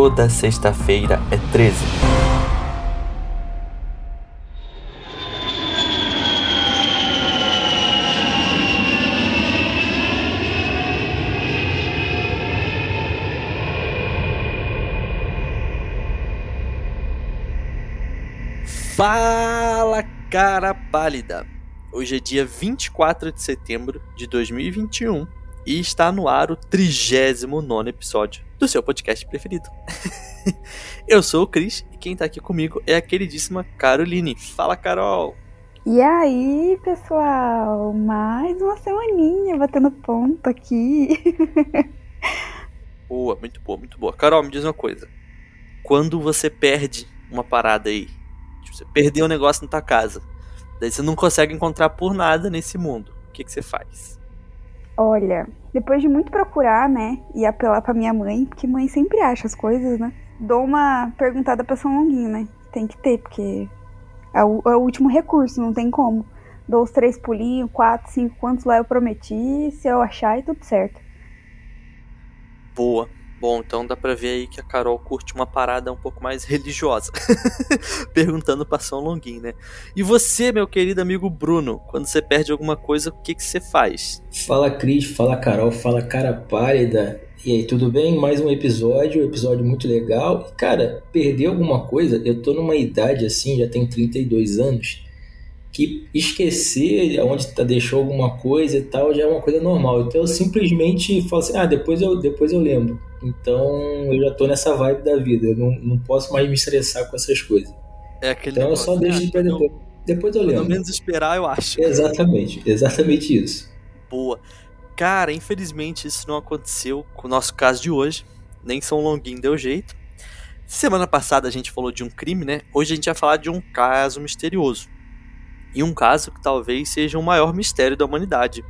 Toda sexta-feira é 13. Fala, cara pálida! Hoje é dia 24 de setembro de 2021 e está no ar o 39 episódio do seu podcast preferido. Eu sou o Cris e quem tá aqui comigo é a queridíssima Caroline. Fala, Carol! E aí, pessoal? Mais uma semaninha batendo ponto aqui. boa, muito boa, muito boa. Carol, me diz uma coisa. Quando você perde uma parada aí, tipo, você perdeu um negócio na tua casa, daí você não consegue encontrar por nada nesse mundo, o que, que você faz? Olha, depois de muito procurar, né, e apelar pra minha mãe, porque mãe sempre acha as coisas, né, dou uma perguntada pra São Longuinho, né, tem que ter, porque é o, é o último recurso, não tem como. Dou os três pulinhos, quatro, cinco, quantos lá eu prometi, se eu achar e tudo certo. Boa. Bom, então dá pra ver aí que a Carol curte uma parada um pouco mais religiosa. Perguntando pra São Longuinho, né? E você, meu querido amigo Bruno, quando você perde alguma coisa, o que, que você faz? Fala Cris, fala Carol, fala cara pálida. E aí, tudo bem? Mais um episódio, um episódio muito legal. Cara, perder alguma coisa, eu tô numa idade assim, já tenho 32 anos, que esquecer onde tá, deixou alguma coisa e tal já é uma coisa normal. Então eu simplesmente falo assim, ah, depois eu, depois eu lembro. Então eu já tô nessa vibe da vida, eu não, não posso mais me estressar com essas coisas. É aquele então negócio, eu só deixo né? pra depois. Depois eu lembro. Pelo menos esperar, eu acho. Exatamente, exatamente isso. Boa. Cara, infelizmente isso não aconteceu com o nosso caso de hoje. Nem São Longuinho deu jeito. Semana passada a gente falou de um crime, né? Hoje a gente vai falar de um caso misterioso. E um caso que talvez seja o maior mistério da humanidade.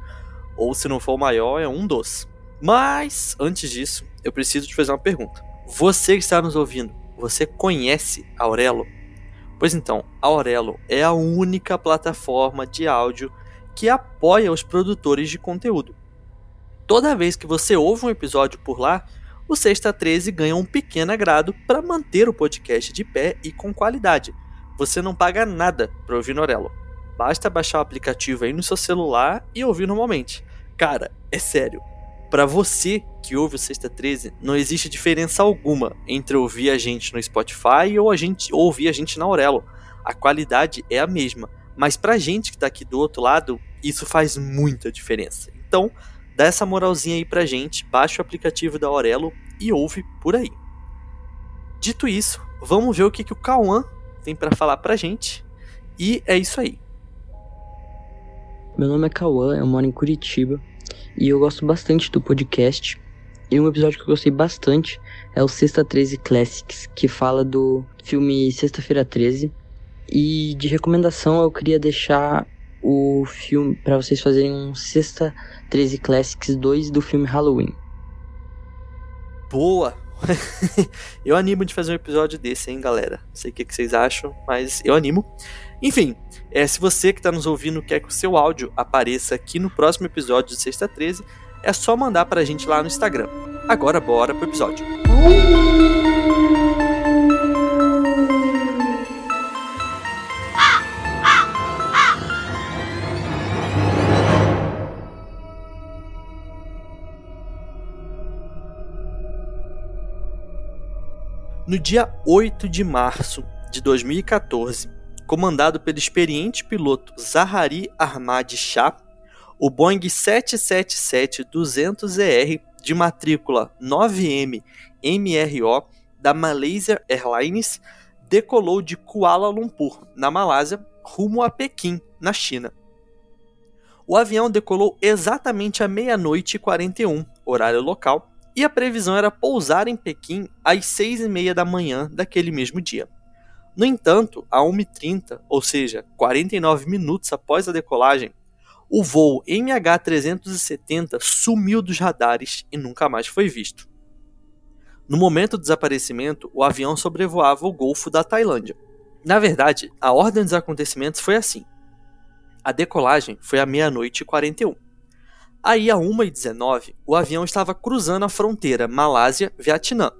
Ou se não for o maior, é um dos. Mas, antes disso, eu preciso te fazer uma pergunta. Você que está nos ouvindo, você conhece Aurelo? Pois então, Aurelo é a única plataforma de áudio que apoia os produtores de conteúdo. Toda vez que você ouve um episódio por lá, o Sexta 13 ganha um pequeno agrado para manter o podcast de pé e com qualidade. Você não paga nada para ouvir no Aurelo. Basta baixar o aplicativo aí no seu celular e ouvir normalmente. Cara, é sério. Para você que ouve o Sexta 13, não existe diferença alguma entre ouvir a gente no Spotify ou a gente ouvir a gente na Aurelo. A qualidade é a mesma, mas pra gente que tá aqui do outro lado, isso faz muita diferença. Então, dá essa moralzinha aí pra gente, baixa o aplicativo da Aurelo e ouve por aí. Dito isso, vamos ver o que, que o Cauã tem para falar pra gente. E é isso aí. Meu nome é Cauã, eu moro em Curitiba e eu gosto bastante do podcast. E um episódio que eu gostei bastante é o Sexta 13 Classics, que fala do filme Sexta-feira 13. E de recomendação eu queria deixar o filme para vocês fazerem um Sexta 13 Classics 2 do filme Halloween. Boa! eu animo de fazer um episódio desse, hein, galera? Não sei o que vocês acham, mas eu animo. Enfim, é, se você que está nos ouvindo quer que o seu áudio apareça aqui no próximo episódio de Sexta 13, é só mandar pra gente lá no Instagram. Agora bora pro episódio. No dia 8 de março de 2014, comandado pelo experiente piloto Zahari Ahmad Shah, o Boeing 777-200ER de matrícula 9M MRO da Malaysia Airlines decolou de Kuala Lumpur, na Malásia, rumo a Pequim, na China. O avião decolou exatamente à meia-noite e 41, horário local, e a previsão era pousar em Pequim às 6 e meia da manhã daquele mesmo dia. No entanto, a 1h30, ou seja, 49 minutos após a decolagem, o voo MH370 sumiu dos radares e nunca mais foi visto. No momento do desaparecimento, o avião sobrevoava o Golfo da Tailândia. Na verdade, a ordem dos acontecimentos foi assim. A decolagem foi à meia-noite e 41. Aí, à 1h19, o avião estava cruzando a fronteira Malásia-Vietnã.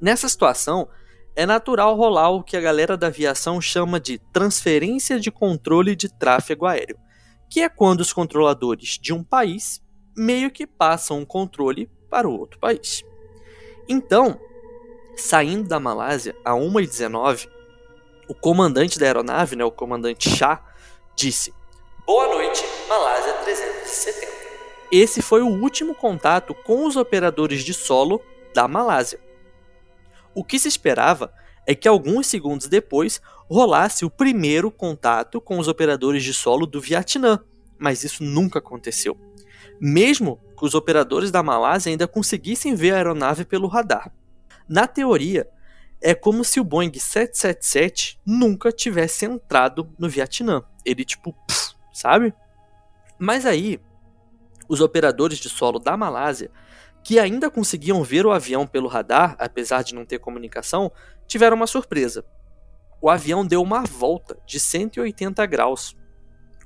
Nessa situação, é natural rolar o que a galera da aviação chama de transferência de controle de tráfego aéreo, que é quando os controladores de um país meio que passam o controle para o outro país. Então, saindo da Malásia a 1h19, o comandante da aeronave, né, o comandante Shah, disse: Boa noite, Malásia 370. Esse foi o último contato com os operadores de solo da Malásia. O que se esperava é que alguns segundos depois rolasse o primeiro contato com os operadores de solo do Vietnã, mas isso nunca aconteceu. Mesmo que os operadores da Malásia ainda conseguissem ver a aeronave pelo radar. Na teoria, é como se o Boeing 777 nunca tivesse entrado no Vietnã. Ele, tipo, pff, sabe? Mas aí, os operadores de solo da Malásia, que ainda conseguiam ver o avião pelo radar, apesar de não ter comunicação, tiveram uma surpresa. O avião deu uma volta de 180 graus,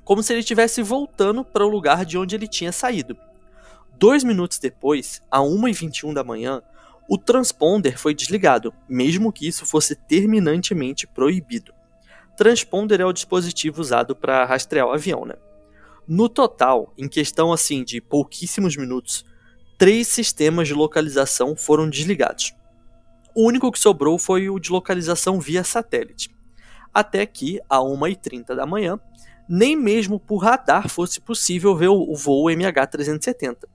como se ele estivesse voltando para o lugar de onde ele tinha saído. Dois minutos depois, a 1h21 da manhã, o transponder foi desligado, mesmo que isso fosse terminantemente proibido. Transponder é o dispositivo usado para rastrear o avião, né? No total, em questão assim de pouquíssimos minutos, três sistemas de localização foram desligados. O único que sobrou foi o de localização via satélite. Até que, a 1h30 da manhã, nem mesmo por radar fosse possível ver o voo MH370.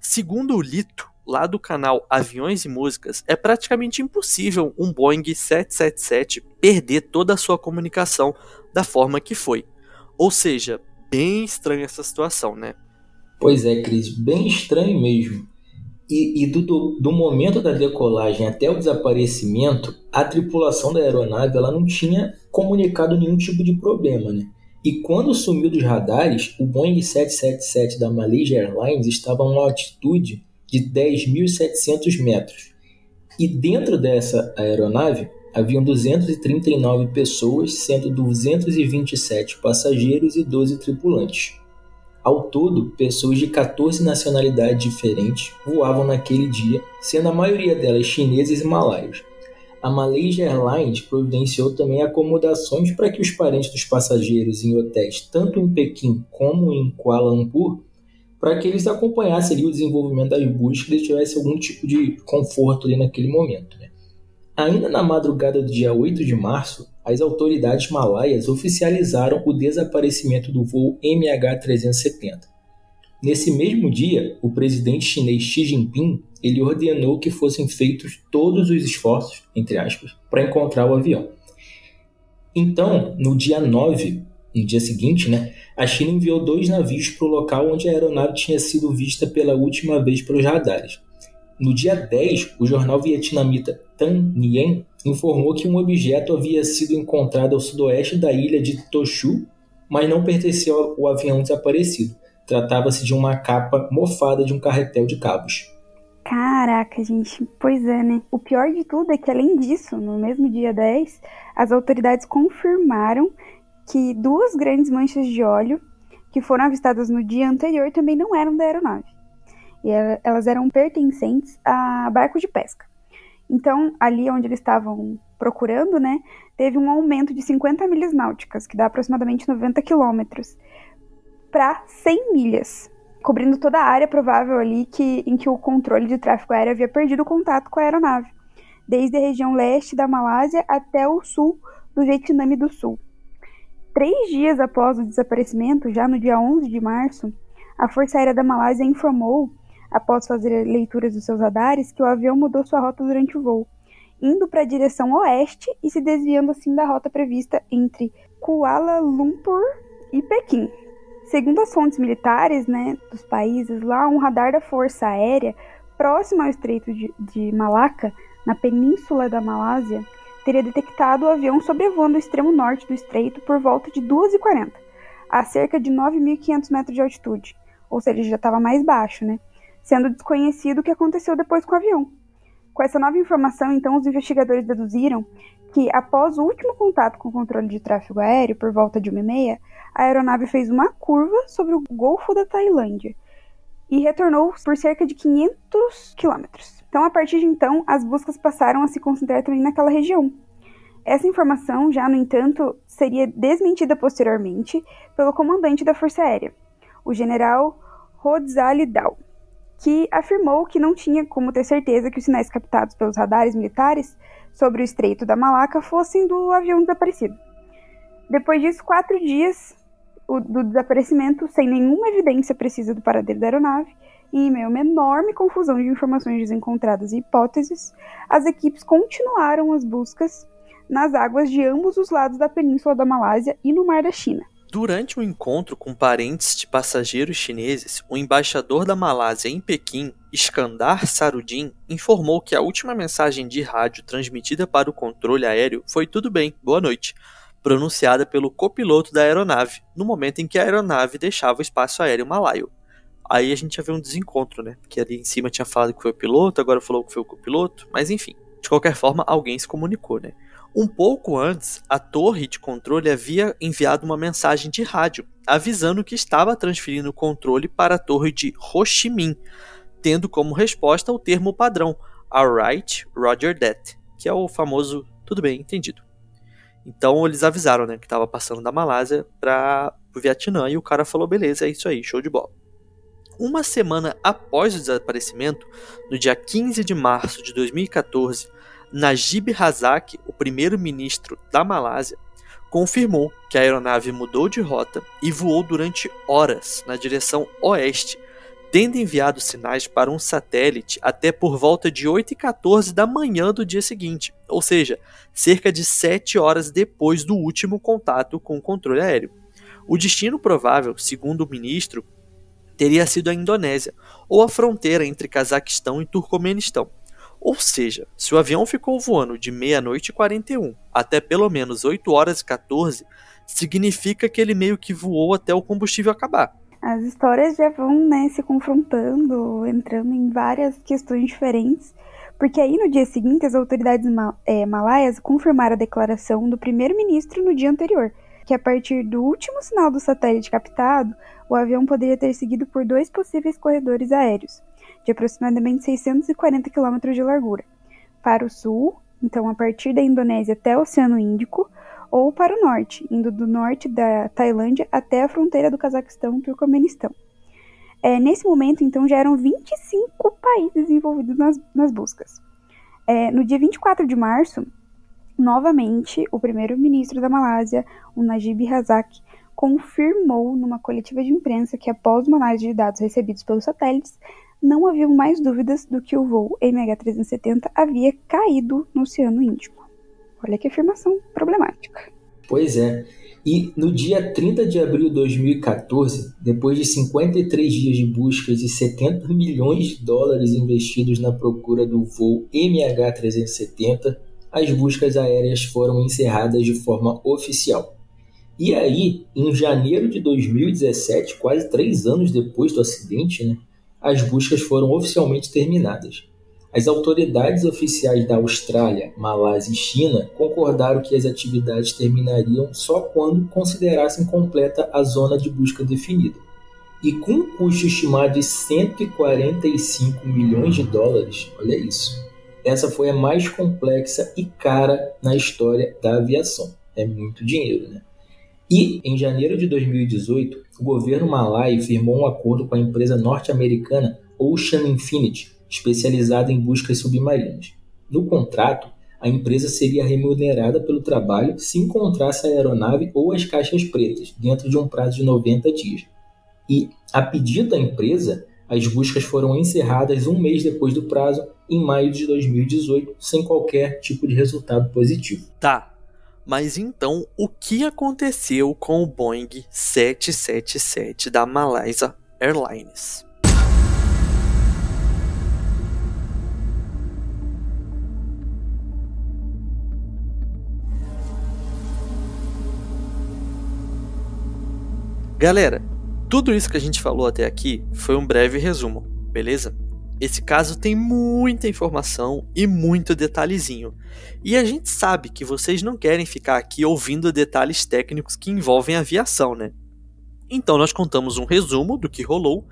Segundo o Lito, lá do canal Aviões e Músicas, é praticamente impossível um Boeing 777 perder toda a sua comunicação da forma que foi. Ou seja, bem estranha essa situação, né? Pois é, Cris, bem estranho mesmo. E, e do, do, momento da decolagem até o desaparecimento, a tripulação da aeronave ela não tinha comunicado nenhum tipo de problema, né? E quando sumiu dos radares, o Boeing 777 da Malaysia Airlines estava a uma altitude de 10.700 metros. E dentro dessa aeronave haviam 239 pessoas, sendo 227 passageiros e 12 tripulantes. Ao todo, pessoas de 14 nacionalidades diferentes voavam naquele dia, sendo a maioria delas chineses e malaios. A Malaysia Airlines providenciou também acomodações para que os parentes dos passageiros em hotéis tanto em Pequim como em Kuala Lumpur para que eles acompanhassem ali o desenvolvimento das buscas e tivessem algum tipo de conforto ali naquele momento. Né? Ainda na madrugada do dia 8 de março, as autoridades malaias oficializaram o desaparecimento do voo MH370. Nesse mesmo dia, o presidente chinês Xi Jinping ele ordenou que fossem feitos todos os esforços, entre aspas, para encontrar o avião. Então, no dia 9, no dia seguinte, né, a China enviou dois navios para o local onde a aeronave tinha sido vista pela última vez pelos radares. No dia 10, o jornal vietnamita Tan Nien informou que um objeto havia sido encontrado ao sudoeste da ilha de Toshu, mas não pertencia ao avião desaparecido. Tratava-se de uma capa mofada de um carretel de cabos. Caraca, gente, pois é, né? O pior de tudo é que, além disso, no mesmo dia 10, as autoridades confirmaram que duas grandes manchas de óleo que foram avistadas no dia anterior também não eram da aeronave. E elas eram pertencentes a barco de pesca. Então, ali onde eles estavam procurando, né, teve um aumento de 50 milhas náuticas, que dá aproximadamente 90 quilômetros, para 100 milhas, cobrindo toda a área provável ali que, em que o controle de tráfego aéreo havia perdido o contato com a aeronave, desde a região leste da Malásia até o sul do Vietnã do Sul. Três dias após o desaparecimento, já no dia 11 de março, a Força Aérea da Malásia informou, após fazer leituras dos seus radares, que o avião mudou sua rota durante o voo, indo para a direção oeste e se desviando assim da rota prevista entre Kuala Lumpur e Pequim. Segundo as fontes militares né, dos países, lá um radar da Força Aérea próximo ao Estreito de, de Malacca, na península da Malásia, teria detectado o avião sobrevoando o extremo norte do estreito por volta de 2h40, a cerca de 9.500 metros de altitude, ou seja, já estava mais baixo, né? Sendo desconhecido o que aconteceu depois com o avião. Com essa nova informação, então, os investigadores deduziram que, após o último contato com o controle de tráfego aéreo, por volta de 1h30, a aeronave fez uma curva sobre o Golfo da Tailândia e retornou por cerca de 500 quilômetros Então, a partir de então, as buscas passaram a se concentrar também naquela região. Essa informação, já no entanto, seria desmentida posteriormente pelo comandante da Força Aérea, o general Rodzali Dal, que afirmou que não tinha como ter certeza que os sinais captados pelos radares militares sobre o Estreito da Malaca fossem do avião desaparecido. Depois disso, quatro dias do desaparecimento, sem nenhuma evidência precisa do paradeiro da aeronave, e em meio a uma enorme confusão de informações desencontradas e hipóteses, as equipes continuaram as buscas nas águas de ambos os lados da península da Malásia e no Mar da China. Durante um encontro com parentes de passageiros chineses, o embaixador da Malásia em Pequim, Iskandar Sarudin, informou que a última mensagem de rádio transmitida para o controle aéreo foi tudo bem, boa noite, pronunciada pelo copiloto da aeronave, no momento em que a aeronave deixava o espaço aéreo malaio. Aí a gente já vê um desencontro, né? Porque ali em cima tinha falado que foi o piloto, agora falou que foi o copiloto, mas enfim. De qualquer forma, alguém se comunicou, né? Um pouco antes, a torre de controle havia enviado uma mensagem de rádio avisando que estava transferindo o controle para a torre de Ho Chi Minh, tendo como resposta o termo padrão Alright, Roger that, que é o famoso tudo bem, entendido. Então eles avisaram né, que estava passando da Malásia para o Vietnã e o cara falou: beleza, é isso aí, show de bola. Uma semana após o desaparecimento, no dia 15 de março de 2014, Najib Razak, o primeiro-ministro da Malásia, confirmou que a aeronave mudou de rota e voou durante horas na direção oeste, tendo enviado sinais para um satélite até por volta de 8h14 da manhã do dia seguinte, ou seja, cerca de 7 horas depois do último contato com o controle aéreo. O destino provável, segundo o ministro, teria sido a Indonésia, ou a fronteira entre Cazaquistão e Turcomenistão. Ou seja, se o avião ficou voando de meia-noite e 41 até pelo menos 8 horas e 14, significa que ele meio que voou até o combustível acabar. As histórias já vão né, se confrontando, entrando em várias questões diferentes, porque aí no dia seguinte as autoridades mal é, malaias confirmaram a declaração do primeiro-ministro no dia anterior, que a partir do último sinal do satélite captado, o avião poderia ter seguido por dois possíveis corredores aéreos, de aproximadamente 640 km de largura, para o sul, então a partir da Indonésia até o Oceano Índico, ou para o norte, indo do norte da Tailândia até a fronteira do Cazaquistão e Turcomenistão. É, nesse momento, então, já eram 25 países envolvidos nas, nas buscas. É, no dia 24 de março, novamente, o primeiro-ministro da Malásia, o Najib Razak, confirmou numa coletiva de imprensa que, após uma análise de dados recebidos pelos satélites, não haviam mais dúvidas do que o voo MH370 havia caído no Oceano Índico. Olha que afirmação problemática. Pois é. E no dia 30 de abril de 2014, depois de 53 dias de buscas e 70 milhões de dólares investidos na procura do voo MH370, as buscas aéreas foram encerradas de forma oficial. E aí, em janeiro de 2017, quase três anos depois do acidente, né, as buscas foram oficialmente terminadas. As autoridades oficiais da Austrália, Malásia e China concordaram que as atividades terminariam só quando considerassem completa a zona de busca definida. E com um custo estimado de 145 milhões de dólares, olha isso. Essa foi a mais complexa e cara na história da aviação. É muito dinheiro, né? E, em janeiro de 2018, o governo malaio firmou um acordo com a empresa norte-americana Ocean Infinity, especializada em buscas submarinas. No contrato, a empresa seria remunerada pelo trabalho se encontrasse a aeronave ou as caixas pretas, dentro de um prazo de 90 dias. E, a pedido da empresa, as buscas foram encerradas um mês depois do prazo, em maio de 2018, sem qualquer tipo de resultado positivo. Tá, mas então, o que aconteceu com o Boeing 777 da Malaysia Airlines? Galera, tudo isso que a gente falou até aqui foi um breve resumo, beleza? Esse caso tem muita informação e muito detalhezinho. E a gente sabe que vocês não querem ficar aqui ouvindo detalhes técnicos que envolvem aviação, né? Então nós contamos um resumo do que rolou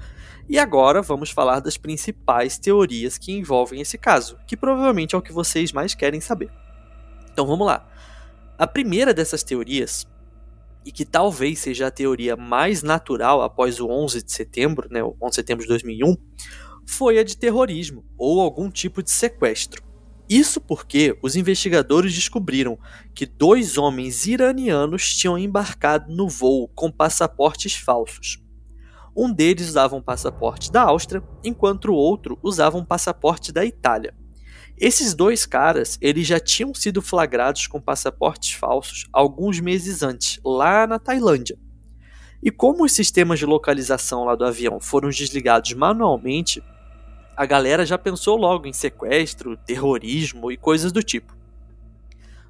E agora vamos falar das principais teorias que envolvem esse caso, que provavelmente é o que vocês mais querem saber. Então vamos lá. A primeira dessas teorias, e que talvez seja a teoria mais natural após o 11 de setembro, né, o 11 de setembro de 2001, foi a de terrorismo ou algum tipo de sequestro. Isso porque os investigadores descobriram que dois homens iranianos tinham embarcado no voo com passaportes falsos. Um deles usava um passaporte da Áustria, enquanto o outro usava um passaporte da Itália. Esses dois caras, eles já tinham sido flagrados com passaportes falsos alguns meses antes, lá na Tailândia. E como os sistemas de localização lá do avião foram desligados manualmente, a galera já pensou logo em sequestro, terrorismo e coisas do tipo.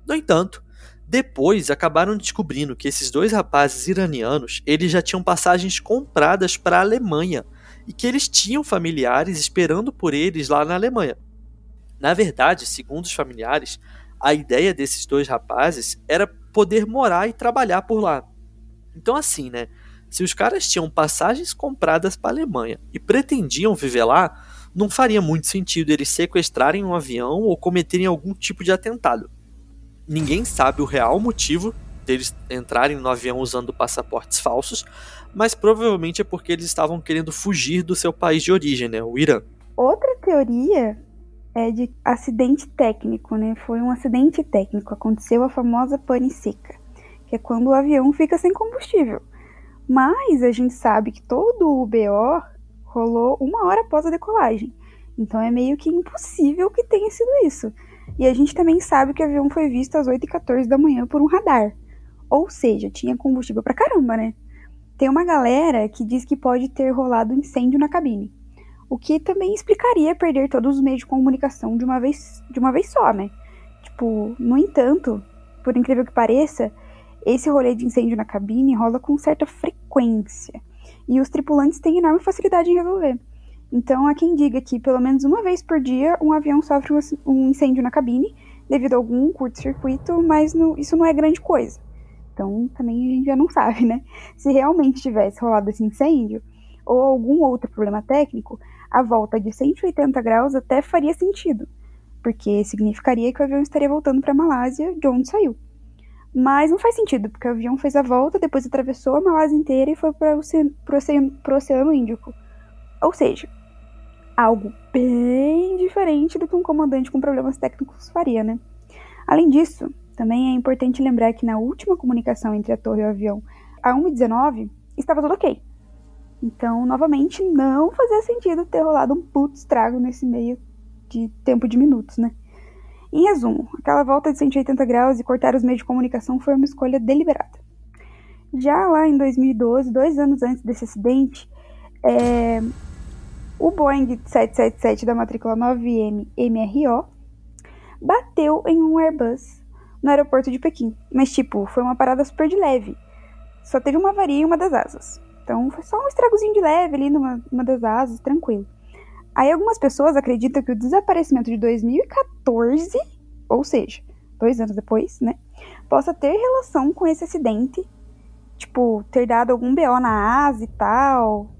No entanto, depois acabaram descobrindo que esses dois rapazes iranianos, eles já tinham passagens compradas para a Alemanha e que eles tinham familiares esperando por eles lá na Alemanha. Na verdade, segundo os familiares, a ideia desses dois rapazes era poder morar e trabalhar por lá. Então assim, né? Se os caras tinham passagens compradas para a Alemanha e pretendiam viver lá, não faria muito sentido eles sequestrarem um avião ou cometerem algum tipo de atentado ninguém sabe o real motivo deles entrarem no avião usando passaportes falsos, mas provavelmente é porque eles estavam querendo fugir do seu país de origem, né, o Irã. Outra teoria é de acidente técnico, né? Foi um acidente técnico, aconteceu a famosa pane seca, que é quando o avião fica sem combustível. Mas a gente sabe que todo o BO rolou uma hora após a decolagem. Então é meio que impossível que tenha sido isso. E a gente também sabe que o avião foi visto às 8h14 da manhã por um radar. Ou seja, tinha combustível pra caramba, né? Tem uma galera que diz que pode ter rolado incêndio na cabine. O que também explicaria perder todos os meios de comunicação de uma vez, de uma vez só, né? Tipo, no entanto, por incrível que pareça, esse rolê de incêndio na cabine rola com certa frequência. E os tripulantes têm enorme facilidade em resolver. Então, há quem diga que pelo menos uma vez por dia um avião sofre um incêndio na cabine devido a algum curto-circuito, mas no, isso não é grande coisa. Então, também a gente já não sabe, né? Se realmente tivesse rolado esse incêndio ou algum outro problema técnico, a volta de 180 graus até faria sentido, porque significaria que o avião estaria voltando para a Malásia, de onde saiu. Mas não faz sentido, porque o avião fez a volta, depois atravessou a Malásia inteira e foi para o oceano, oceano Índico. Ou seja, algo bem diferente do que um comandante com problemas técnicos faria, né? Além disso, também é importante lembrar que na última comunicação entre a torre e o avião, a 1h19, estava tudo ok. Então, novamente, não fazia sentido ter rolado um puto estrago nesse meio de tempo de minutos, né? Em resumo, aquela volta de 180 graus e cortar os meios de comunicação foi uma escolha deliberada. Já lá em 2012, dois anos antes desse acidente, é, o Boeing 777 da matrícula 9M MRO bateu em um Airbus no aeroporto de Pequim. Mas, tipo, foi uma parada super de leve. Só teve uma avaria em uma das asas. Então, foi só um estragozinho de leve ali numa, das asas, tranquilo. Aí, algumas pessoas acreditam que o desaparecimento de 2014, ou seja, dois anos depois, né, possa ter relação com esse acidente. Tipo, ter dado algum BO na asa e tal,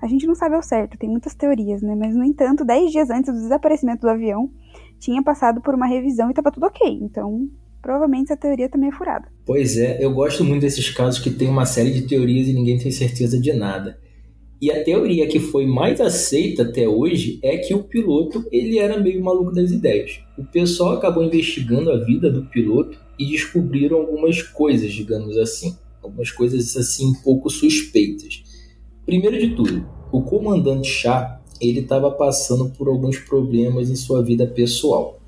a gente não sabe ao certo, tem muitas teorias, né? Mas, no entanto, 10 dias antes do desaparecimento do avião, tinha passado por uma revisão e estava tudo ok. Então, provavelmente essa teoria também é furada. Pois é, eu gosto muito desses casos que tem uma série de teorias e ninguém tem certeza de nada. E a teoria que foi mais aceita até hoje é que o piloto ele era meio maluco das ideias. O pessoal acabou investigando a vida do piloto e descobriram algumas coisas, digamos assim, algumas coisas assim um pouco suspeitas. Primeiro de tudo, o comandante Chá ele estava passando por alguns problemas em sua vida pessoal.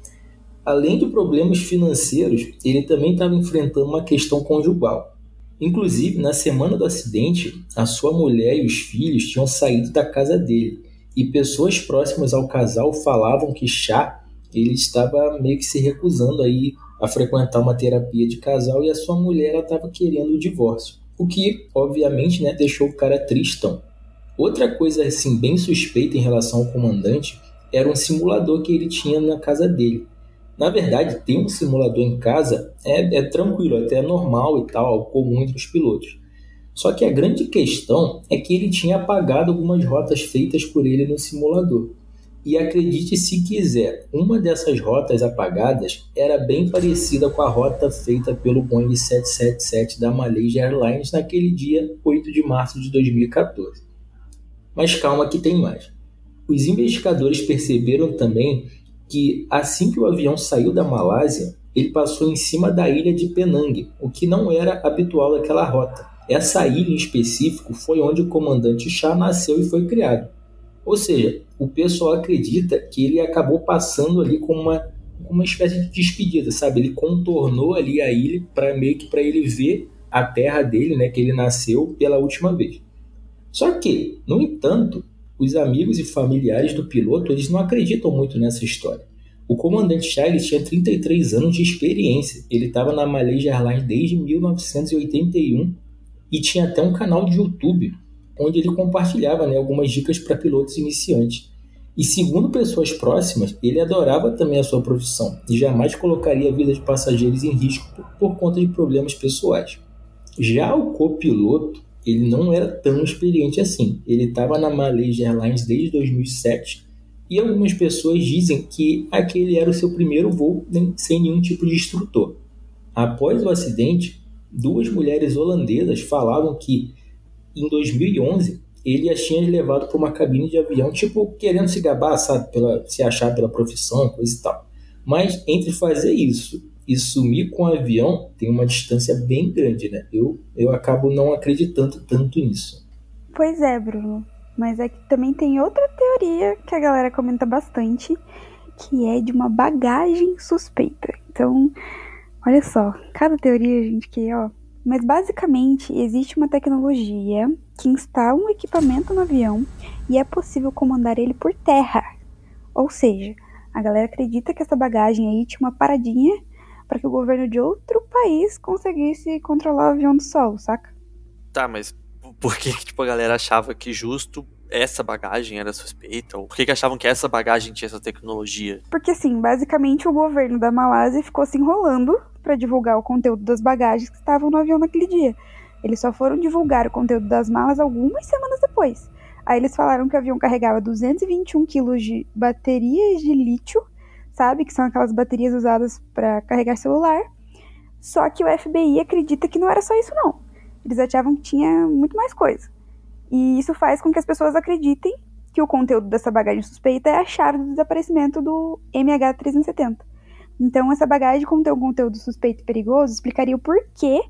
Além de problemas financeiros, ele também estava enfrentando uma questão conjugal. Inclusive, na semana do acidente, a sua mulher e os filhos tinham saído da casa dele e pessoas próximas ao casal falavam que Chá ele estava meio que se recusando aí a frequentar uma terapia de casal e a sua mulher estava querendo o divórcio o que obviamente né, deixou o cara tristão. Outra coisa assim bem suspeita em relação ao comandante era um simulador que ele tinha na casa dele. Na verdade, ter um simulador em casa é, é tranquilo, até é normal e tal, comum entre os pilotos. Só que a grande questão é que ele tinha apagado algumas rotas feitas por ele no simulador. E acredite se quiser, uma dessas rotas apagadas era bem parecida com a rota feita pelo Boeing 777 da Malaysia Airlines naquele dia 8 de março de 2014. Mas calma que tem mais. Os investigadores perceberam também que assim que o avião saiu da Malásia, ele passou em cima da ilha de Penang, o que não era habitual daquela rota. Essa ilha em específico foi onde o comandante Shah nasceu e foi criado. Ou seja, o pessoal acredita que ele acabou passando ali com uma, uma espécie de despedida, sabe? Ele contornou ali a ilha para meio que para ele ver a terra dele, né, que ele nasceu pela última vez. Só que, no entanto, os amigos e familiares do piloto eles não acreditam muito nessa história. O comandante Charles tinha 33 anos de experiência. Ele estava na Malaysia Airlines desde 1981 e tinha até um canal de YouTube onde ele compartilhava né, algumas dicas para pilotos iniciantes. E segundo pessoas próximas, ele adorava também a sua profissão e jamais colocaria a vida de passageiros em risco por, por conta de problemas pessoais. Já o copiloto ele não era tão experiente assim. Ele estava na Malaysia Airlines desde 2007 e algumas pessoas dizem que aquele era o seu primeiro voo sem nenhum tipo de instrutor. Após o acidente, duas mulheres holandesas falavam que em 2011 ele as tinha levado para uma cabine de avião, tipo querendo se gabar, sabe, pela, se achar pela profissão, coisa e tal. Mas entre fazer isso e sumir com o avião tem uma distância bem grande, né? Eu, eu acabo não acreditando tanto nisso. Pois é, Bruno. Mas é que também tem outra teoria que a galera comenta bastante, que é de uma bagagem suspeita. Então, olha só, cada teoria, gente, que ó. Mas basicamente existe uma tecnologia que instala um equipamento no avião e é possível comandar ele por terra. Ou seja, a galera acredita que essa bagagem aí tinha uma paradinha para que o governo de outro país conseguisse controlar o avião do solo, saca? Tá, mas por que tipo, a galera achava que justo essa bagagem era suspeita? Ou por que, que achavam que essa bagagem tinha essa tecnologia? Porque, assim, basicamente o governo da Malásia ficou se enrolando para divulgar o conteúdo das bagagens que estavam no avião naquele dia. Eles só foram divulgar o conteúdo das malas algumas semanas depois. Aí eles falaram que o avião carregava 221 quilos de baterias de lítio sabe? Que são aquelas baterias usadas para carregar celular. Só que o FBI acredita que não era só isso, não. Eles achavam que tinha muito mais coisa. E isso faz com que as pessoas acreditem que o conteúdo dessa bagagem suspeita é a chave do desaparecimento do MH370. Então, essa bagagem contém um conteúdo suspeito e perigoso explicaria o porquê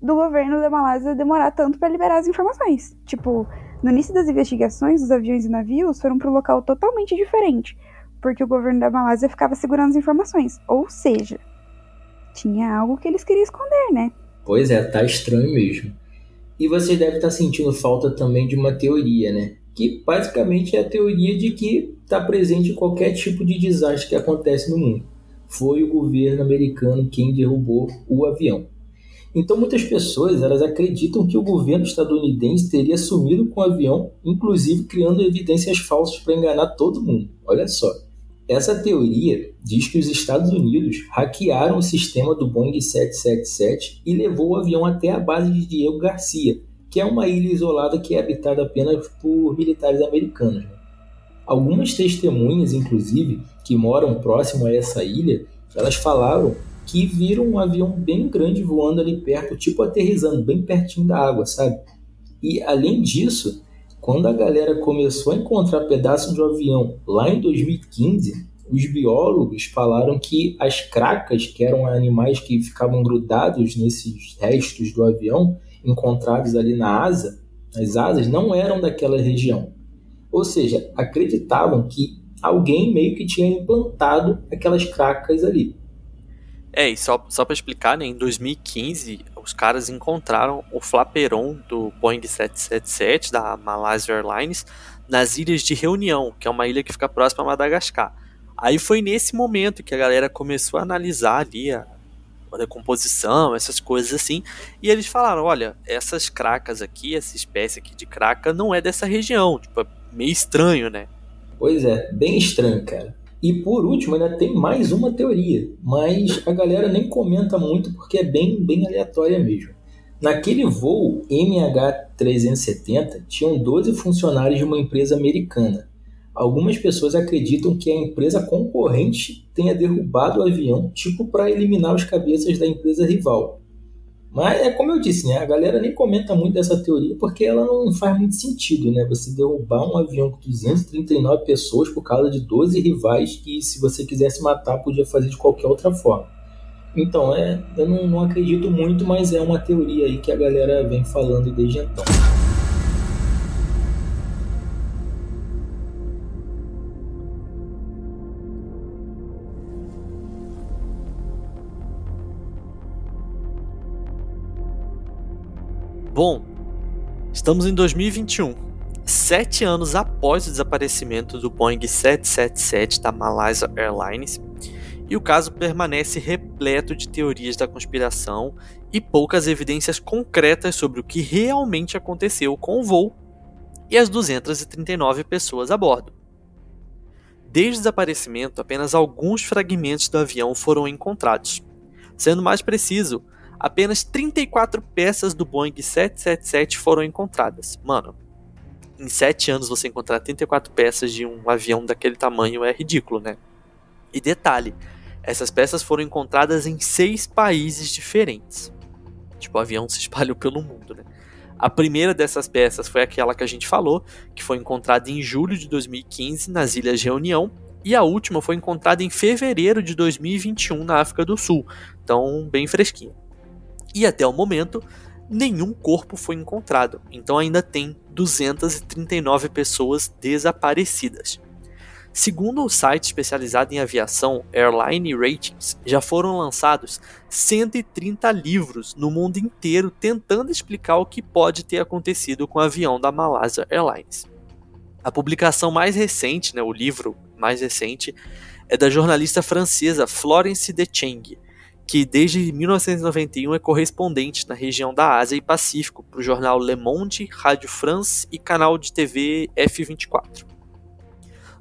do governo da Malásia demorar tanto para liberar as informações. Tipo, no início das investigações, os aviões e navios foram para um local totalmente diferente, porque o governo da Malásia ficava segurando as informações. Ou seja, tinha algo que eles queriam esconder, né? Pois é, tá estranho mesmo. E você deve estar tá sentindo falta também de uma teoria, né? Que basicamente é a teoria de que está presente qualquer tipo de desastre que acontece no mundo. Foi o governo americano quem derrubou o avião. Então muitas pessoas elas acreditam que o governo estadunidense teria sumido com o avião, inclusive criando evidências falsas para enganar todo mundo. Olha só. Essa teoria diz que os Estados Unidos hackearam o sistema do Boeing 777 e levou o avião até a base de Diego Garcia, que é uma ilha isolada que é habitada apenas por militares americanos. Algumas testemunhas, inclusive, que moram próximo a essa ilha, elas falaram que viram um avião bem grande voando ali perto, tipo aterrizando bem pertinho da água, sabe? E além disso, quando a galera começou a encontrar pedaços de avião lá em 2015, os biólogos falaram que as cracas, que eram animais que ficavam grudados nesses restos do avião, encontrados ali na asa, as asas, não eram daquela região. Ou seja, acreditavam que alguém meio que tinha implantado aquelas cracas ali. É, e só, só para explicar, né, em 2015 os caras encontraram o flaperon do Boeing 777 da Malaysia Airlines nas ilhas de Reunião, que é uma ilha que fica próxima a Madagascar. Aí foi nesse momento que a galera começou a analisar ali a, a decomposição, essas coisas assim, e eles falaram, olha, essas cracas aqui, essa espécie aqui de craca não é dessa região, tipo, é meio estranho, né? Pois é, bem estranho, cara. E por último, ainda tem mais uma teoria, mas a galera nem comenta muito porque é bem, bem aleatória mesmo. Naquele voo MH370, tinham 12 funcionários de uma empresa americana. Algumas pessoas acreditam que a empresa concorrente tenha derrubado o avião, tipo para eliminar os cabeças da empresa rival. Mas é como eu disse, né? A galera nem comenta muito dessa teoria porque ela não faz muito sentido, né? Você derrubar um avião com 239 pessoas por causa de 12 rivais que, se você quisesse matar, podia fazer de qualquer outra forma. Então, é, eu não, não acredito muito, mas é uma teoria aí que a galera vem falando desde então. Bom, estamos em 2021, sete anos após o desaparecimento do Boeing 777 da Malaysia Airlines, e o caso permanece repleto de teorias da conspiração e poucas evidências concretas sobre o que realmente aconteceu com o voo e as 239 pessoas a bordo. Desde o desaparecimento, apenas alguns fragmentos do avião foram encontrados. Sendo mais preciso, apenas 34 peças do Boeing 777 foram encontradas. Mano, em 7 anos você encontrar 34 peças de um avião daquele tamanho é ridículo, né? E detalhe, essas peças foram encontradas em seis países diferentes. Tipo, o avião se espalhou pelo mundo, né? A primeira dessas peças foi aquela que a gente falou, que foi encontrada em julho de 2015 nas Ilhas Reunião, e a última foi encontrada em fevereiro de 2021 na África do Sul, então bem fresquinha. E até o momento, nenhum corpo foi encontrado, então ainda tem 239 pessoas desaparecidas. Segundo o site especializado em aviação Airline Ratings, já foram lançados 130 livros no mundo inteiro tentando explicar o que pode ter acontecido com o avião da Malaysia Airlines. A publicação mais recente, né, o livro mais recente, é da jornalista francesa Florence de Cheng, que desde 1991 é correspondente na região da Ásia e Pacífico para o jornal Le Monde, Rádio France e canal de TV F24.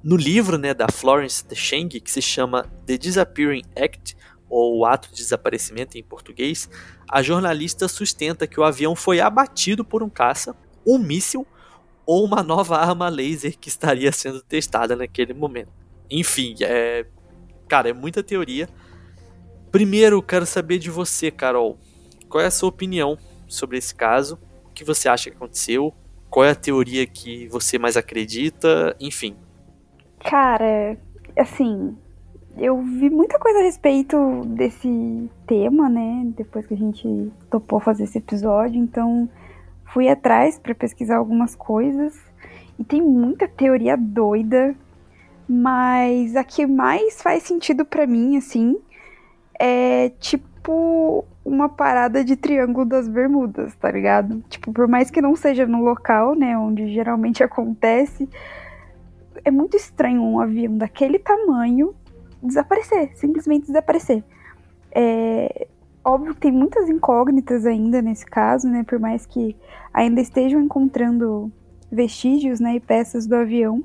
No livro né, da Florence Cheng, que se chama The Disappearing Act, ou o Ato de Desaparecimento em português, a jornalista sustenta que o avião foi abatido por um caça, um míssil ou uma nova arma laser que estaria sendo testada naquele momento. Enfim, é, cara, é muita teoria Primeiro, quero saber de você, Carol. Qual é a sua opinião sobre esse caso? O que você acha que aconteceu? Qual é a teoria que você mais acredita? Enfim. Cara, assim, eu vi muita coisa a respeito desse tema, né? Depois que a gente topou fazer esse episódio, então fui atrás para pesquisar algumas coisas e tem muita teoria doida, mas a que mais faz sentido para mim, assim, é tipo uma parada de Triângulo das Bermudas, tá ligado? Tipo, por mais que não seja no local, né, onde geralmente acontece, é muito estranho um avião daquele tamanho desaparecer, simplesmente desaparecer. É, óbvio que tem muitas incógnitas ainda nesse caso, né, por mais que ainda estejam encontrando vestígios, né, e peças do avião.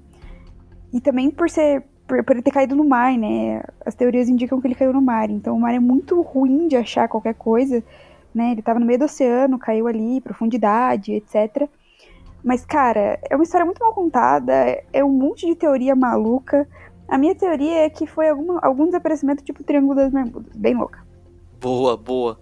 E também por ser por, por ele ter caído no mar, né? As teorias indicam que ele caiu no mar. Então o mar é muito ruim de achar qualquer coisa, né? Ele estava no meio do oceano, caiu ali, profundidade, etc. Mas, cara, é uma história muito mal contada, é um monte de teoria maluca. A minha teoria é que foi alguma, algum desaparecimento tipo Triângulo das Bermudas, bem louca. Boa, boa.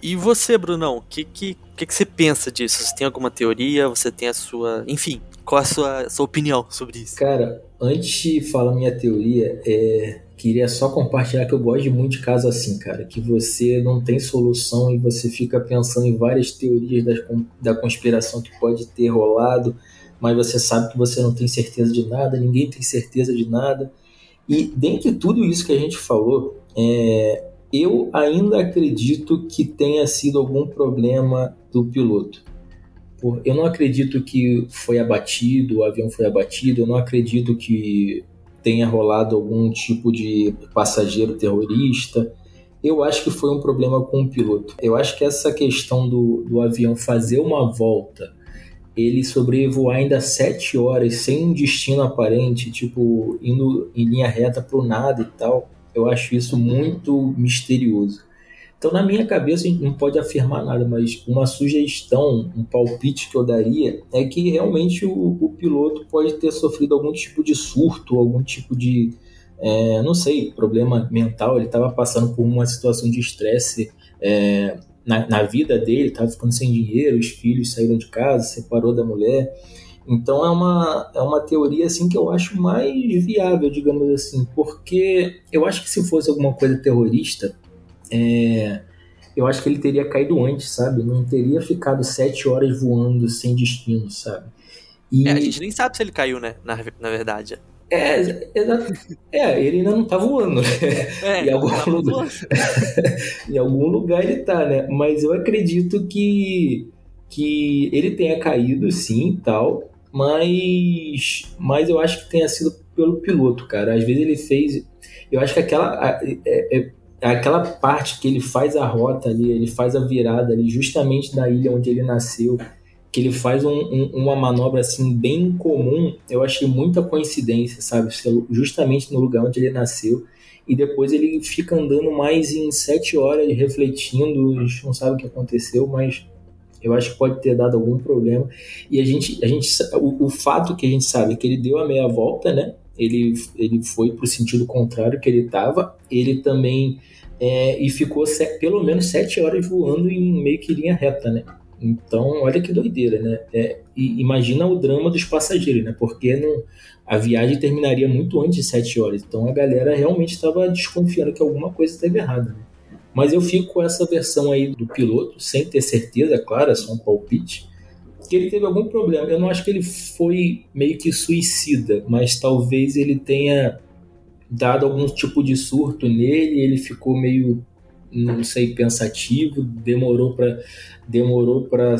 E você, Brunão, o que, que, que, que você pensa disso? Você tem alguma teoria? Você tem a sua. Enfim, qual a sua, sua opinião sobre isso? Cara, antes de falar minha teoria, é, queria só compartilhar que eu gosto muito de casos assim, cara, que você não tem solução e você fica pensando em várias teorias da, da conspiração que pode ter rolado, mas você sabe que você não tem certeza de nada, ninguém tem certeza de nada. E dentre tudo isso que a gente falou, é, eu ainda acredito que tenha sido algum problema do piloto. Eu não acredito que foi abatido, o avião foi abatido, eu não acredito que tenha rolado algum tipo de passageiro terrorista. Eu acho que foi um problema com o piloto. Eu acho que essa questão do, do avião fazer uma volta, ele sobrevoar ainda sete horas sem um destino aparente, tipo, indo em linha reta para o nada e tal, eu acho isso muito misterioso. Então, na minha cabeça, a gente não pode afirmar nada, mas uma sugestão, um palpite que eu daria é que realmente o, o piloto pode ter sofrido algum tipo de surto, algum tipo de, é, não sei, problema mental. Ele estava passando por uma situação de estresse é, na, na, vida dele, estava ficando sem dinheiro, os filhos saíram de casa, separou da mulher. Então é uma, é uma teoria assim que eu acho mais viável, digamos assim, porque eu acho que se fosse alguma coisa terrorista, é, eu acho que ele teria caído antes, sabe? Não teria ficado sete horas voando sem destino, sabe? E... É, a gente nem sabe se ele caiu, né? Na, na verdade. É, é, ele ainda não tá voando, né? É, em, algum tá lugar, em algum lugar ele tá, né? Mas eu acredito que, que ele tenha caído, sim, tal, mas, mas eu acho que tenha sido pelo piloto, cara. Às vezes ele fez. Eu acho que aquela. É, é, aquela parte que ele faz a rota ali, ele faz a virada ali, justamente da ilha onde ele nasceu, que ele faz um, um, uma manobra assim bem comum, eu achei muita coincidência, sabe? Justamente no lugar onde ele nasceu. E depois ele fica andando mais em sete horas, refletindo, a gente não sabe o que aconteceu, mas eu acho que pode ter dado algum problema. E a gente, a gente o, o fato que a gente sabe é que ele deu a meia volta, né? Ele, ele foi para o sentido contrário que ele estava. Ele também é, e ficou pelo menos sete horas voando em meio que linha reta, né? Então, olha que doideira, né? É, imagina o drama dos passageiros, né? Porque não, a viagem terminaria muito antes de sete horas. Então, a galera realmente estava desconfiando que alguma coisa estava errada. Né? Mas eu fico com essa versão aí do piloto, sem ter certeza, claro, é só um palpite, que ele teve algum problema. Eu não acho que ele foi meio que suicida, mas talvez ele tenha dado algum tipo de surto nele, ele ficou meio não sei pensativo, demorou para demorou para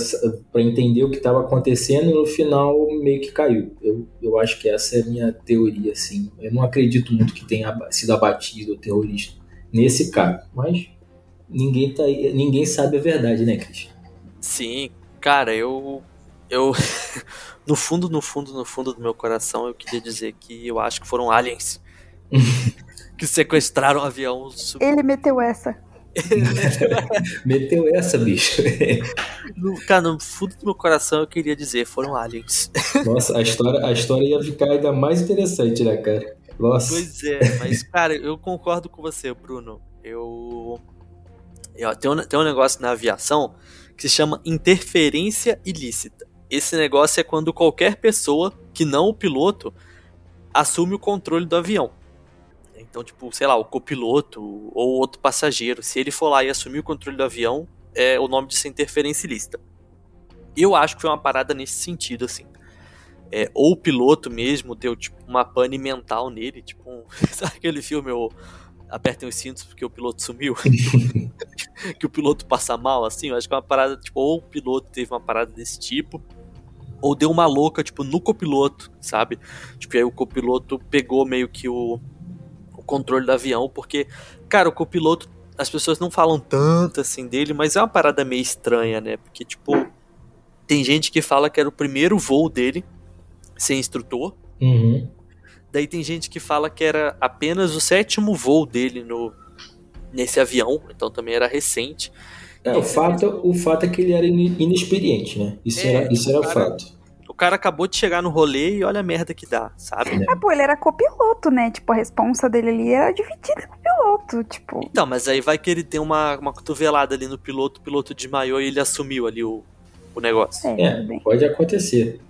entender o que estava acontecendo e no final meio que caiu. Eu, eu acho que essa é a minha teoria assim. Eu não acredito muito que tenha sido abatido o terrorista nesse caso, mas ninguém tá ninguém sabe a verdade, né, Cris? Sim, cara, eu eu no fundo, no fundo, no fundo do meu coração eu queria dizer que eu acho que foram aliens que sequestraram o avião. Ele meteu essa. meteu essa, bicho. No, cara, no fundo do meu coração eu queria dizer, foram aliens. Nossa, a história, a história ia ficar ainda mais interessante, né, cara? Nossa. Pois é, mas, cara, eu concordo com você, Bruno. Eu. eu tem, um, tem um negócio na aviação que se chama interferência ilícita. Esse negócio é quando qualquer pessoa, que não o piloto, assume o controle do avião. Então, tipo, sei lá, o copiloto ou outro passageiro, se ele for lá e assumir o controle do avião, é o nome disso é interferência ilícita. Eu acho que foi uma parada nesse sentido, assim. É, ou o piloto mesmo deu, tipo, uma pane mental nele, tipo, um, sabe aquele filme, o Apertem os cintos porque o piloto sumiu? que o piloto passa mal, assim, eu acho que é uma parada, tipo, ou o piloto teve uma parada desse tipo, ou deu uma louca, tipo, no copiloto, sabe? Tipo, aí o copiloto pegou meio que o, o controle do avião, porque, cara, o copiloto, as pessoas não falam tanto assim dele, mas é uma parada meio estranha, né? Porque, tipo, tem gente que fala que era o primeiro voo dele sem instrutor. Uhum. Daí tem gente que fala que era apenas o sétimo voo dele no nesse avião, então também era recente. É, o, fato, o fato é que ele era inexperiente, né? Isso é, era, isso era cara, fato. O cara acabou de chegar no rolê e olha a merda que dá, sabe? Ah, pô, ele era copiloto, né? Tipo, a responsa dele ali era dividida com o piloto, tipo. Então, mas aí vai que ele tem uma, uma cotovelada ali no piloto, o piloto desmaiou e ele assumiu ali o, o negócio. É, é pode acontecer.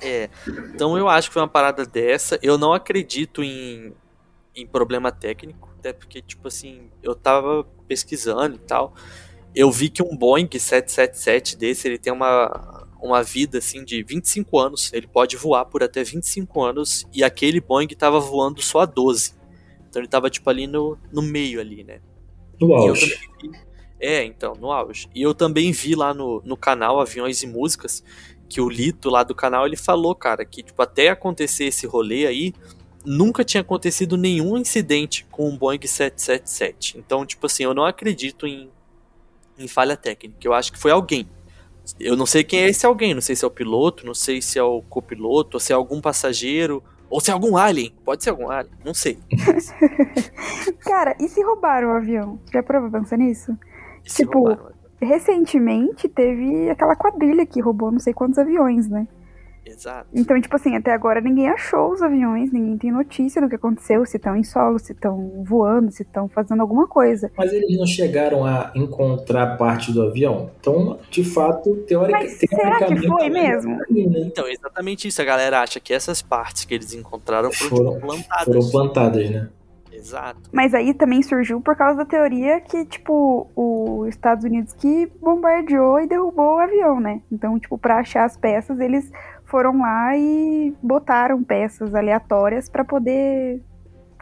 É, então eu acho que foi uma parada dessa. Eu não acredito em, em problema técnico, até porque, tipo assim, eu tava pesquisando e tal eu vi que um Boeing 777 desse, ele tem uma, uma vida assim de 25 anos, ele pode voar por até 25 anos e aquele Boeing estava voando só a 12. Então ele estava tipo ali no, no meio ali, né? No auge. É, então, no auge. E eu também vi lá no, no canal Aviões e Músicas que o Lito lá do canal ele falou, cara, que tipo até acontecer esse rolê aí, nunca tinha acontecido nenhum incidente com um Boeing 777. Então, tipo assim, eu não acredito em em falha técnica. Eu acho que foi alguém. Eu não sei quem é esse alguém, não sei se é o piloto, não sei se é o copiloto, ou se é algum passageiro, ou se é algum alien. Pode ser algum alien, não sei. Cara, e se roubaram o avião? Já provou pensar nisso? E Tipo. Recentemente teve aquela quadrilha que roubou não sei quantos aviões, né? Exato. Então, tipo assim, até agora ninguém achou os aviões, ninguém tem notícia do que aconteceu, se estão em solo, se estão voando, se estão fazendo alguma coisa. Mas eles não chegaram a encontrar parte do avião. Então, de fato, teórica, Mas será que teoricamente. foi mesmo? ali, né? Então, é exatamente isso. A galera acha que essas partes que eles encontraram foram, Foram, tipo, plantadas. foram plantadas, né? Exato. Mas aí também surgiu por causa da teoria que, tipo, os Estados Unidos que bombardeou e derrubou o avião, né? Então, tipo, pra achar as peças, eles foram lá e botaram peças aleatórias pra poder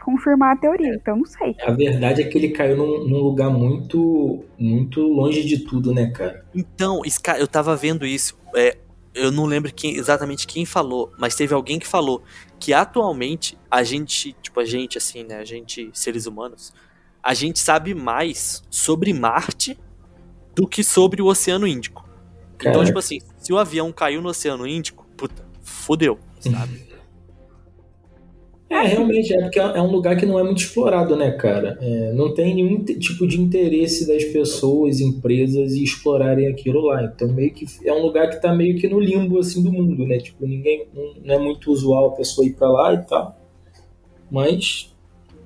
confirmar a teoria. Então, não sei. A verdade é que ele caiu num, num lugar muito, muito longe de tudo, né, cara? Então, eu tava vendo isso. é, eu não lembro quem, exatamente quem falou, mas teve alguém que falou que atualmente a gente, tipo, a gente, assim, né? A gente, seres humanos, a gente sabe mais sobre Marte do que sobre o Oceano Índico. Então, tipo assim, se o avião caiu no Oceano Índico, puta, fudeu, sabe? É, realmente, é porque é um lugar que não é muito explorado, né, cara? É, não tem nenhum tipo de interesse das pessoas, empresas em explorarem aquilo lá. Então, meio que é um lugar que tá meio que no limbo, assim, do mundo, né? Tipo, ninguém, não- não é muito usual a pessoa ir pra lá e tal. Mas,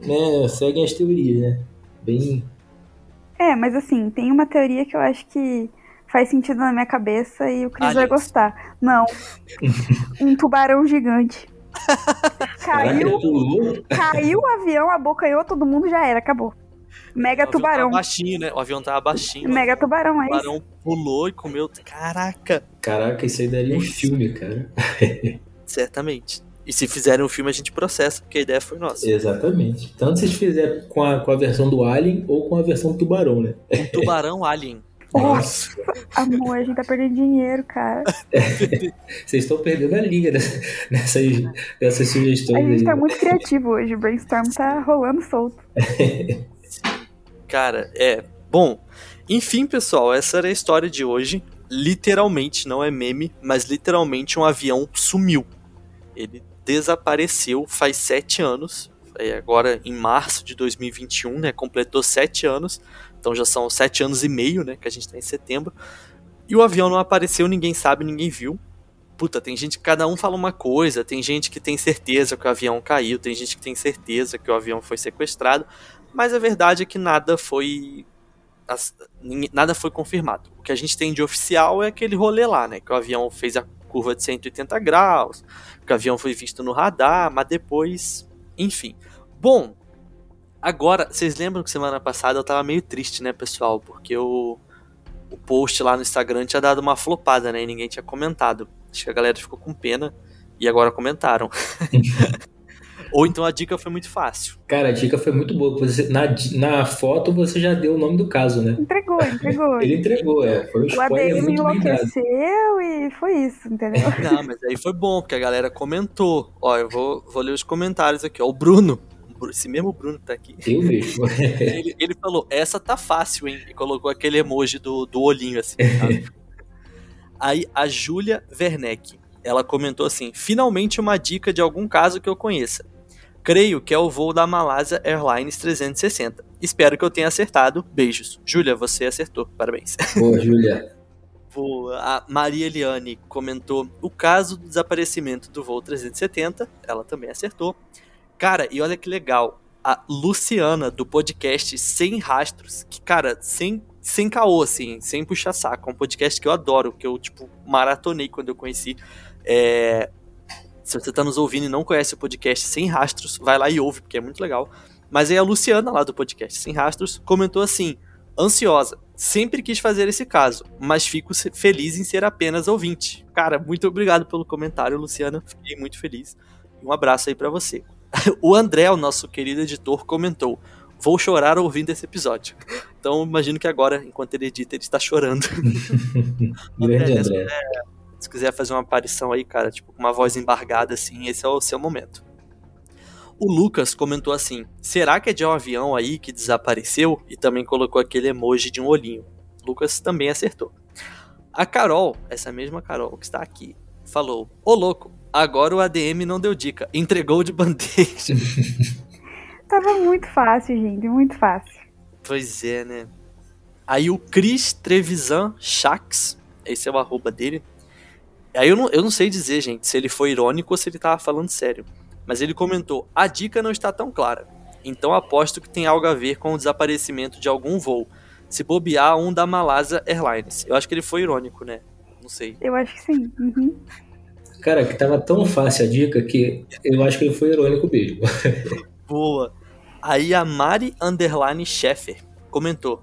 né, seguem as teorias, né? Bem... É, mas assim, tem uma teoria que eu acho que faz sentido na minha cabeça e o Cris vai Aliens. gostar. Não. um tubarão gigante. Caiu, caiu o avião, abocanhou todo mundo, já era, acabou. Mega O tubarão. Tava baixinho, né? O avião tava baixinho. Mega tubarão, O é isso. tubarão pulou e comeu. Caraca, Caraca, isso aí daria um filme, cara. certamente. E se fizerem um filme, a gente processa, porque a ideia foi nossa. Exatamente. Tanto se fizer com a, com a versão do Alien ou com a versão do Tubarão, né? Um tubarão alien. Nossa, amor, a gente tá perdendo dinheiro, cara. Vocês estão perdendo a linha dessa- nessas, dessas A sugestões gente aí. tá muito criativo hoje, o brainstorm tá rolando solto. Cara, é. Bom, enfim, pessoal, essa era a história de hoje. Literalmente, não é meme, mas literalmente um avião sumiu. Ele desapareceu faz sete anos. É, agora, em março de 2021, né? Completou sete anos. Então já são sete anos e meio, né? Que a gente tá em setembro. E o avião não apareceu, ninguém sabe, ninguém viu. Puta, tem gente que cada um fala uma coisa. Tem gente que tem certeza que o avião caiu, tem gente que tem certeza que o avião foi sequestrado. Mas a verdade é que nada foi. Nada foi confirmado. O que a gente tem de oficial é aquele rolê lá, né? Que o avião fez a curva de 180 graus, que o avião foi visto no radar, mas depois. Enfim. Bom, agora, vocês lembram que semana passada eu tava meio triste, né, pessoal? Porque o, o post lá no Instagram tinha dado uma flopada, né? E ninguém tinha comentado. Acho que a galera ficou com pena e agora comentaram. Ou então a dica foi muito fácil. Cara, a dica foi muito boa. Você, na, na foto você já deu o nome do caso, né? Entregou, entregou. Ele entregou, é. Foi um O ADM dado. enlouqueceu e foi isso, entendeu? Não, mas aí foi bom, porque a galera comentou. Ó, eu vou, vou ler os comentários aqui. Ó, o Bruno, esse mesmo Bruno que tá aqui. Eu mesmo. Ele, ele falou, essa tá fácil, hein? E colocou aquele emoji do, do olhinho, assim. Aí a Júlia Werneck, ela comentou assim: finalmente uma dica de algum caso que eu conheça. Creio que é o voo da Malásia Airlines 360. Espero que eu tenha acertado. Beijos. Júlia, você acertou. Parabéns. Boa, Júlia. A Maria Eliane comentou o caso do desaparecimento do voo 370. Ela também acertou. Cara, e olha que legal. A Luciana, do podcast Sem Rastros, que, cara, sem, sem caô, assim, sem puxar saco. É um podcast que eu adoro, que eu, tipo, maratonei quando eu conheci. É, Se você tá nos ouvindo e não conhece o podcast Sem Rastros, vai lá e ouve, porque é muito legal. Mas aí a Luciana, lá do podcast Sem Rastros, comentou assim: ansiosa. Sempre quis fazer esse caso, mas fico feliz em ser apenas ouvinte. Cara, muito obrigado pelo comentário, Luciana. Fiquei muito feliz. Um abraço aí pra você. O André, o nosso querido editor, comentou: Vou chorar ouvindo esse episódio. Então, imagino que agora, enquanto ele edita, ele está chorando. Grande André. Se quiser fazer uma aparição aí, cara, tipo, com uma voz embargada assim, esse é o seu momento. O Lucas comentou assim: será que é de um avião aí que desapareceu? E também colocou aquele emoji de um olhinho. Lucas também acertou. A Carol, essa mesma Carol que está aqui, falou: Ô louco, agora o ADM não deu dica, entregou de bandeja. Tava muito fácil, gente, muito fácil. pois é, né? Aí o Cris Trevisan Shax, esse é o arroba dele. Aí eu não, eu não sei dizer, gente, se ele foi irônico ou se ele tava falando sério. Mas ele comentou: a dica não está tão clara. Então aposto que tem algo a ver com o desaparecimento de algum voo. Se bobear, um da Malaysia Airlines. Eu acho que ele foi irônico, né? Não sei. Eu acho que sim. Uhum. Cara, que tava tão fácil a dica que eu acho que ele foi irônico mesmo. Boa. Aí a Mari Underline Sheffer comentou: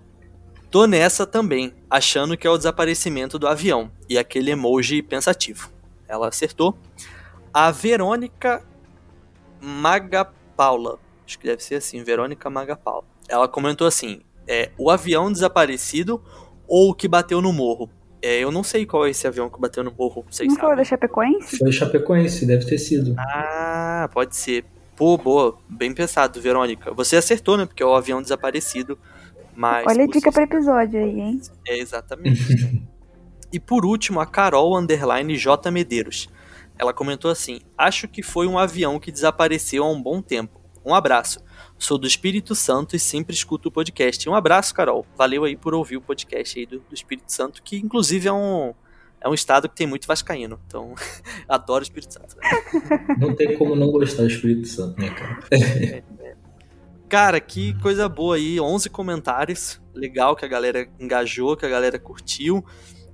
Tô nessa também, achando que é o desaparecimento do avião. E aquele emoji pensativo. Ela acertou. A Verônica Maga Paula. Acho que deve ser assim, Verônica Maga Paula. Ela comentou assim: é, o avião desaparecido ou o que bateu no morro? É, eu não sei qual é esse avião que bateu no morro. Vocês Não foi o da sabem? Chapecoense? Foi Chapecoense, deve ter sido. Ah, pode ser. Pô, boa. Bem pensado, Verônica. Você acertou, né? Porque é o avião desaparecido. Mas. Olha a dica pro episódio aí, hein? É, exatamente. e por último, a Carol Underline J Medeiros. Ela comentou assim: Acho que foi um avião que desapareceu há um bom tempo. Um abraço. Sou do Espírito Santo e sempre escuto o podcast. Um abraço, Carol. Valeu aí por ouvir o podcast aí do, do Espírito Santo, que inclusive é um, é um estado que tem muito vascaíno. Então, adoro o Espírito Santo. Não tem como não gostar do Espírito Santo, né, cara? Cara, que coisa boa aí. 11 comentários. Legal que a galera engajou, que a galera curtiu.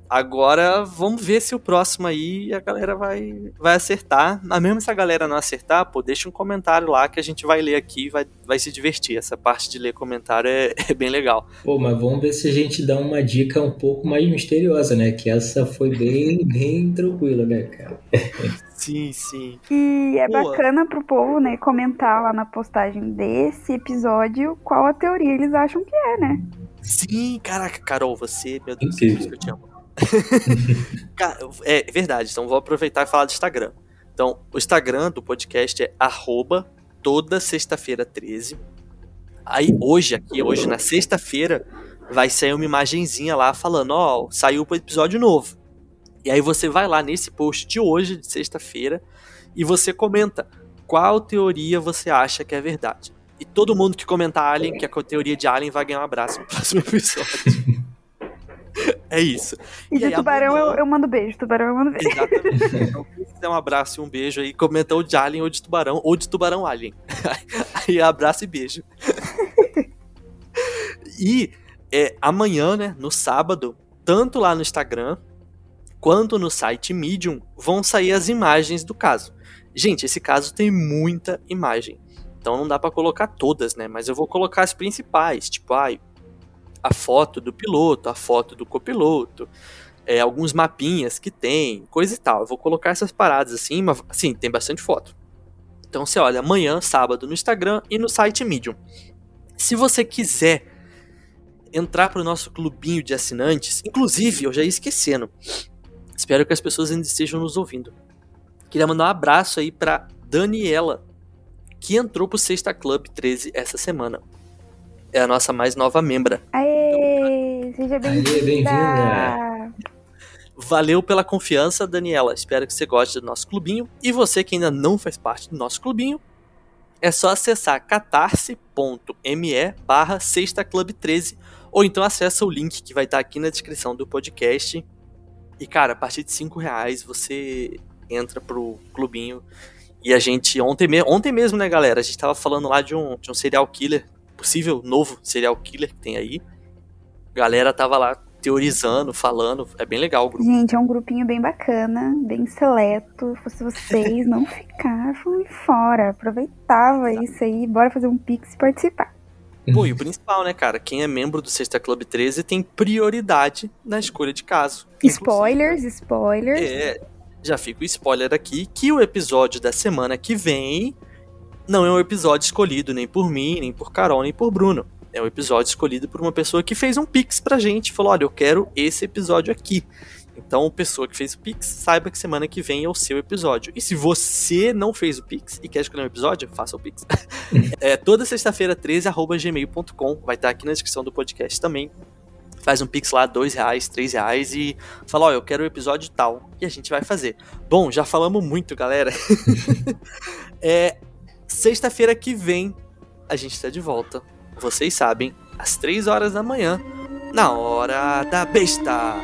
Agora vamos ver se o próximo aí a galera vai, vai acertar. Mas mesmo se a galera não acertar, pô, deixa um comentário lá que a gente vai ler aqui e vai, vai se divertir. Essa parte de ler comentário é, é bem legal. Pô, mas vamos ver se a gente dá uma dica um pouco mais misteriosa, né? Que essa foi bem, bem tranquila, né, cara? Sim, sim. E é Boa. bacana pro povo, né, comentar lá na postagem desse episódio qual a teoria eles acham que é, né? Sim, caraca, Carol, você, meu Deus, Incrível. que eu te amo. É verdade, então vou aproveitar e falar do Instagram. Então, o Instagram do podcast é arroba toda sexta-feira 13. Aí hoje, aqui, hoje, na sexta-feira, vai sair uma imagenzinha lá falando, ó, saiu o episódio novo. E aí você vai lá nesse post de hoje, de sexta-feira, e você comenta qual teoria você acha que é verdade. E todo mundo que comentar Alien, que é a teoria de Alien, vai ganhar um abraço no próximo episódio. é isso. E, E de aí, tubarão amanhã- eu, eu mando beijo, tubarão eu mando beijo. Exatamente. Então, quem quiser um abraço e um beijo aí, comenta ou de Alien ou de Tubarão, ou de Tubarão Alien. Aí abraço e beijo. E é, amanhã, né, no sábado, tanto lá no Instagram quanto no site Medium, vão sair as imagens do caso. Gente, esse caso tem muita imagem. Então não dá pra colocar todas, né? Mas eu vou colocar as principais, tipo, ai, a foto do piloto, a foto do copiloto, é, alguns mapinhas que tem, coisa e tal. Eu vou colocar essas paradas assim, mas assim, tem bastante foto. Então você olha amanhã, sábado, no Instagram e no site Medium. Se você quiser entrar pro nosso clubinho de assinantes, inclusive, eu já ia esquecendo. Espero que as pessoas ainda estejam nos ouvindo. Queria mandar um abraço aí pra Daniela, que entrou pro Sexta Club 13 essa semana. É a nossa mais nova membra. Aê, seja bem-vinda. bem-vinda. Valeu pela confiança, Daniela. Espero que você goste do nosso clubinho. E você que ainda não faz parte do nosso clubinho, é só acessar catarse.me barra Sexta Club 13 ou então acessa o link que vai estar aqui na descrição do podcast. E cara, a partir de 5 reais você entra pro clubinho. E a gente, ontem, me ontem mesmo, né, galera? A gente tava falando lá de um, de um serial killer, possível novo serial killer que tem aí. Galera tava lá teorizando, falando. É bem legal o grupo. Gente, é um grupinho bem bacana, bem seleto. Se vocês não ficavam fora, aproveitava isso aí, bora fazer um pix e participar. Pô, e o principal, né, cara? Quem é membro do Sexta Club 13 tem prioridade na escolha de caso. Spoilers, spoilers. É, já fica o spoiler aqui que o episódio da semana que vem não é um episódio escolhido nem por mim, nem por Carol, nem por Bruno. É um episódio escolhido por uma pessoa que fez um pix pra gente. Falou: olha, eu quero esse episódio aqui. Então, pessoa que fez o Pix, saiba que semana que vem é o seu episódio. E se você não fez o Pix e quer escolher um episódio, faça o Pix. é toda sexta-feira, 13, arroba gmail.com. Vai estar aqui na descrição do podcast também. Faz um Pix lá, dois reais, três reais e fala, ó, eu quero o episódio tal. E a gente vai fazer. Bom, já falamos muito, galera. é, sexta-feira que vem, a gente tá de volta. Vocês sabem, às três horas da manhã, na hora da besta.